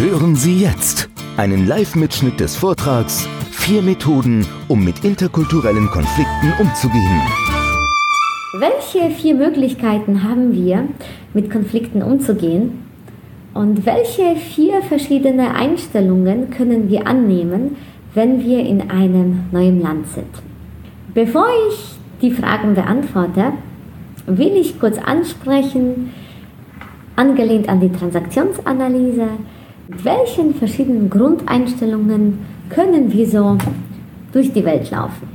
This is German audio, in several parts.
Hören Sie jetzt einen Live-Mitschnitt des Vortrags Vier Methoden, um mit interkulturellen Konflikten umzugehen. Welche vier Möglichkeiten haben wir, mit Konflikten umzugehen? Und welche vier verschiedene Einstellungen können wir annehmen, wenn wir in einem neuen Land sind? Bevor ich die Fragen beantworte, will ich kurz ansprechen, angelehnt an die Transaktionsanalyse, mit welchen verschiedenen Grundeinstellungen können wir so durch die Welt laufen?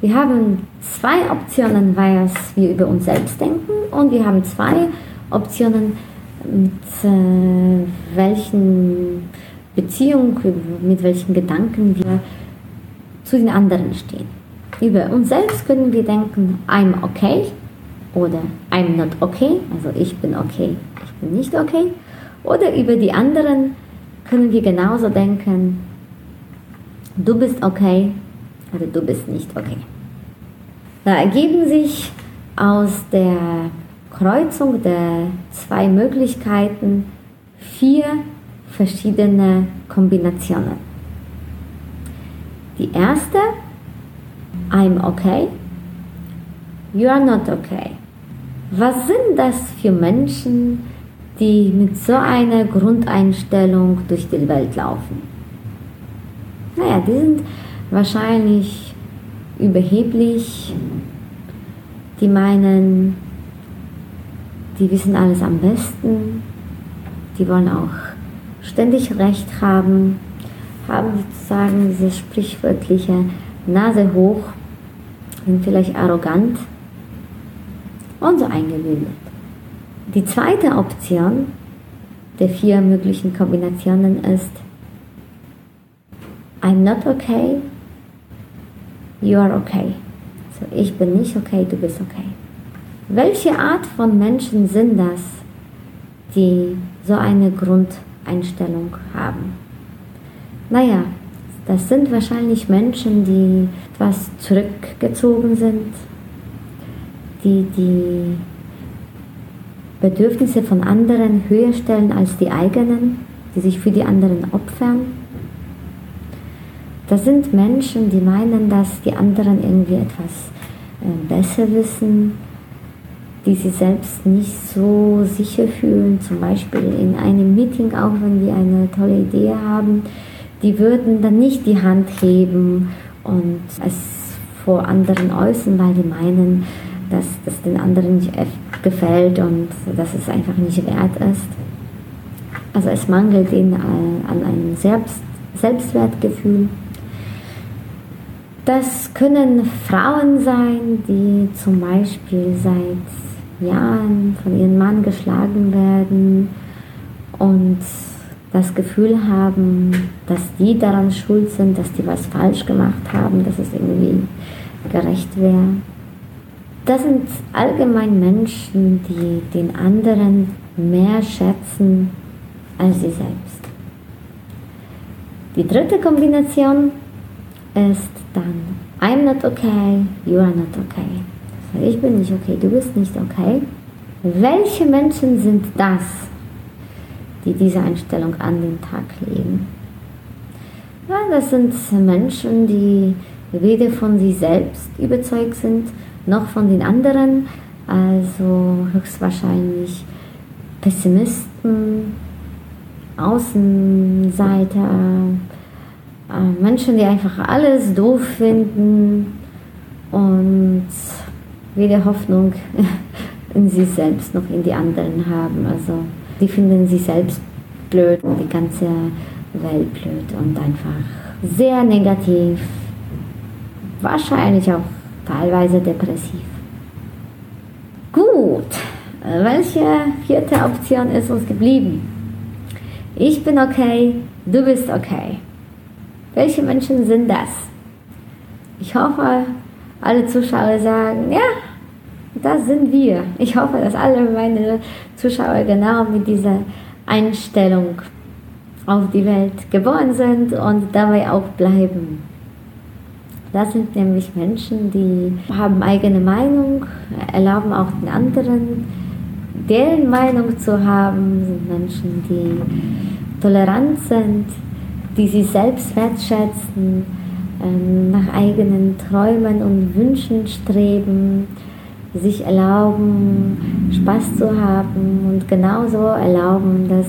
Wir haben zwei Optionen, was wir über uns selbst denken und wir haben zwei Optionen, mit äh, welchen Beziehungen, mit welchen Gedanken wir zu den anderen stehen. Über uns selbst können wir denken, I'm okay oder I'm not okay, also ich bin okay, ich bin nicht okay. Oder über die anderen können wir genauso denken, du bist okay oder du bist nicht okay. Da ergeben sich aus der Kreuzung der zwei Möglichkeiten vier verschiedene Kombinationen. Die erste, I'm okay, you are not okay. Was sind das für Menschen, die mit so einer Grundeinstellung durch die Welt laufen? Naja, die sind wahrscheinlich überheblich, die meinen, die wissen alles am besten, die wollen auch ständig Recht haben, haben sozusagen diese sprichwörtliche Nase hoch, sind vielleicht arrogant und so eingebildet. Die zweite Option der vier möglichen Kombinationen ist I'm not okay, you are okay. So, ich bin nicht okay, du bist okay. Welche Art von Menschen sind das, die so eine Grundeinstellung haben? Naja, das sind wahrscheinlich Menschen, die etwas zurückgezogen sind, die die Bedürfnisse von anderen höher stellen als die eigenen, die sich für die anderen opfern. Das sind Menschen, die meinen, dass die anderen irgendwie etwas äh, besser wissen, die sie selbst nicht so sicher fühlen, zum Beispiel in einem Meeting, auch wenn die eine tolle Idee haben, die würden dann nicht die Hand heben und es vor anderen äußern, weil die meinen, dass das den anderen nicht gefällt und dass es einfach nicht wert ist. Also es mangelt ihnen an einem Selbst Selbstwertgefühl. Das können Frauen sein, die zum Beispiel seit Jahren von ihrem Mann geschlagen werden und das Gefühl haben, dass die daran schuld sind, dass die was falsch gemacht haben, dass es irgendwie gerecht wäre. Das sind allgemein Menschen, die den anderen mehr schätzen als sie selbst. Die dritte Kombination ist dann I'm not okay, you are not okay. Also ich bin nicht okay, du bist nicht okay. Welche Menschen sind das, die diese Einstellung an den Tag legen? Ja, das sind Menschen, die weder von sich selbst überzeugt sind, noch von den anderen. Also höchstwahrscheinlich Pessimisten, Außenseiter, äh, Menschen, die einfach alles doof finden und weder Hoffnung in sich selbst noch in die anderen haben. Also die finden sich selbst blöd und die ganze Welt blöd und einfach sehr negativ, wahrscheinlich auch teilweise depressiv. Gut, welche vierte Option ist uns geblieben? Ich bin okay, du bist okay. Welche Menschen sind das? Ich hoffe, alle Zuschauer sagen, ja, das sind wir. Ich hoffe, dass alle meine Zuschauer genau mit dieser Einstellung auf die Welt geboren sind und dabei auch bleiben. Das sind nämlich Menschen, die haben eigene Meinung, erlauben auch den anderen, deren Meinung zu haben, sind Menschen, die tolerant sind, die sich selbst wertschätzen, ähm, nach eigenen Träumen und Wünschen streben, sich erlauben, Spaß zu haben und genauso erlauben, dass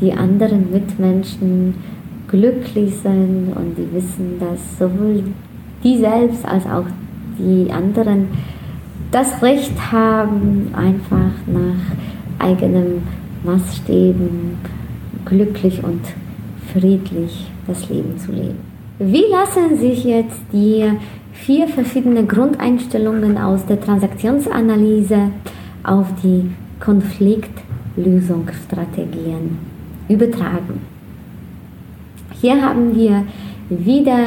die anderen Mitmenschen glücklich sind und die wissen, dass sowohl die selbst als auch die anderen das Recht haben, einfach nach eigenen Maßstäben glücklich und friedlich das Leben zu leben. Wie lassen sich jetzt die vier verschiedene Grundeinstellungen aus der Transaktionsanalyse auf die Konfliktlösungsstrategien übertragen? Hier haben wir wieder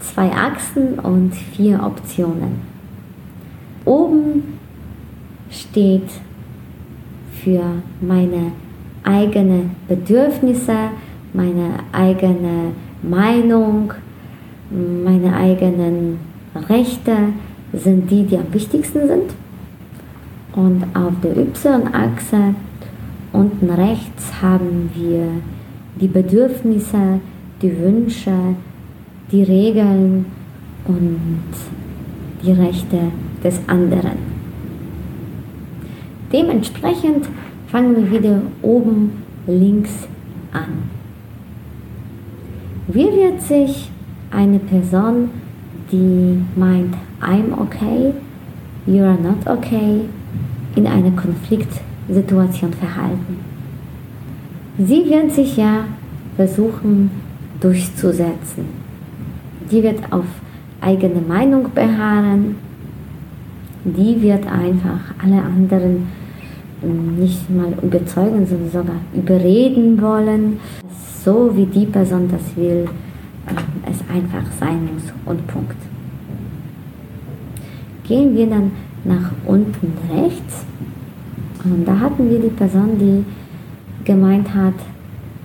zwei Achsen und vier Optionen. Oben steht für meine eigenen Bedürfnisse, meine eigene Meinung, meine eigenen Rechte sind die, die am wichtigsten sind. Und auf der Y-Achse unten rechts haben wir die Bedürfnisse, die Wünsche, die Regeln und die Rechte des anderen. Dementsprechend fangen wir wieder oben links an. Wie wird sich eine Person, die meint, I'm okay, you are not okay, in einer Konfliktsituation verhalten? Sie wird sich ja versuchen durchzusetzen. Die wird auf eigene Meinung beharren. Die wird einfach alle anderen ähm, nicht mal überzeugen, sondern sogar überreden wollen so wie die Person das will, äh, es einfach sein muss und Punkt. Gehen wir dann nach unten rechts und da hatten wir die Person, die gemeint hat,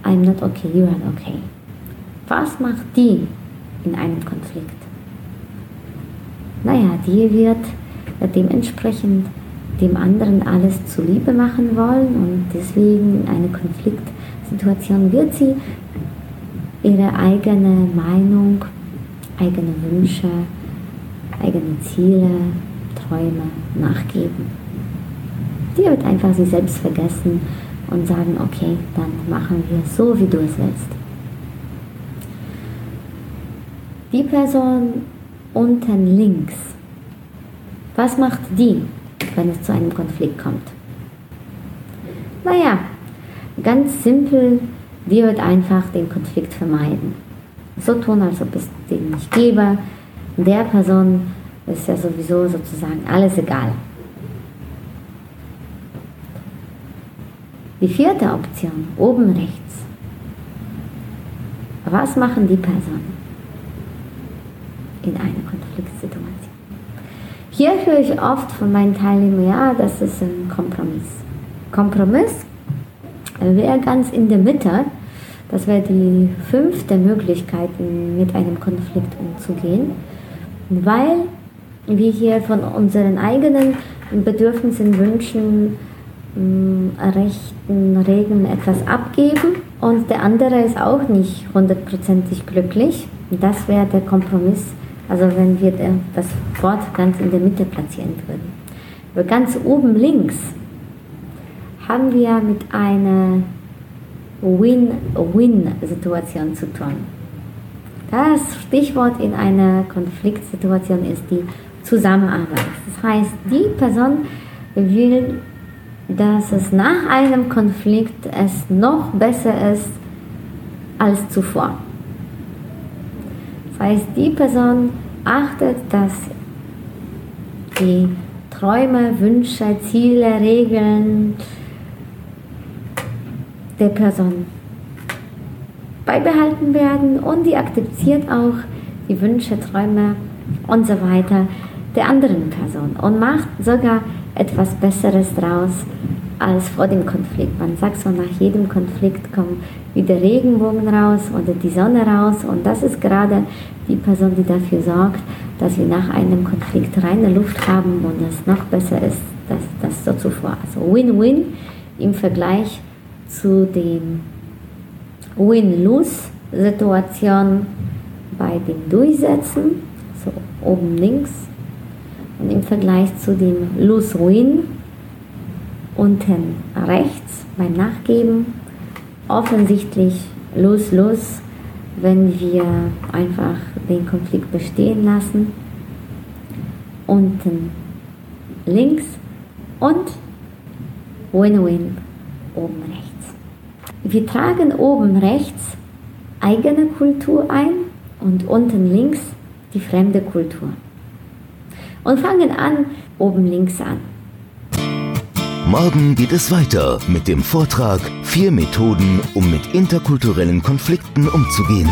I'm not okay, you are okay. Was macht die in einem Konflikt? Naja, die wird dementsprechend dem anderen alles zuliebe machen wollen und deswegen in eine Konfliktsituation wird sie ihre eigene Meinung, eigene Wünsche, eigene Ziele, Träume nachgeben. Die wird einfach sich selbst vergessen und sagen, okay, dann machen wir so, wie du es willst. Die Person unten links, was macht die, wenn es zu einem Konflikt kommt? Naja, ganz simpel die wird einfach den Konflikt vermeiden. So tun, als ob es den nicht gäbe. Der Person ist ja sowieso sozusagen alles egal. Die vierte Option, oben rechts. Was machen die Personen in einer Konfliktsituation? Hier höre ich oft von meinen Teilnehmern, ja, das ist ein Kompromiss. Kompromiss wäre ganz in der Mitte. Das wäre die fünfte Möglichkeit, mit einem Konflikt umzugehen, weil wir hier von unseren eigenen Bedürfnissen, Wünschen, mm, Rechten, Regeln etwas abgeben und der andere ist auch nicht hundertprozentig glücklich. Das wäre der Kompromiss, also wenn wir das Wort ganz in der Mitte platzieren würden. Aber ganz oben links haben wir mit einer Win-Win-Situation zu tun. Das Stichwort in einer Konfliktsituation ist die Zusammenarbeit. Das heißt, die Person will, dass es nach einem Konflikt es noch besser ist als zuvor. Heißt, die Person achtet, dass die Träume, Wünsche, Ziele, Regeln der Person beibehalten werden und die akzeptiert auch die Wünsche, Träume und so weiter der anderen Person und macht sogar etwas Besseres draus als vor dem Konflikt. Man sagt so, nach jedem Konflikt kommt wieder Regenbogen raus oder die Sonne raus und das ist gerade die Person, die dafür sorgt, dass wir nach einem Konflikt reine Luft haben und es noch besser ist, als das so zuvor. Also Win-Win im Vergleich zu dem Win-Lose-Situation bei dem Durchsetzen, so oben links, und im Vergleich zu dem Lose-Win unten rechts beim Nachgeben offensichtlich Lose-Lose, wenn wir einfach den Konflikt bestehen lassen. Unten links und Win-Win oben rechts. Wir tragen oben rechts eigene Kultur ein und unten links die fremde Kultur. Und fangen an oben links an. Morgen geht es weiter mit dem Vortrag Vier Methoden, um mit interkulturellen Konflikten umzugehen.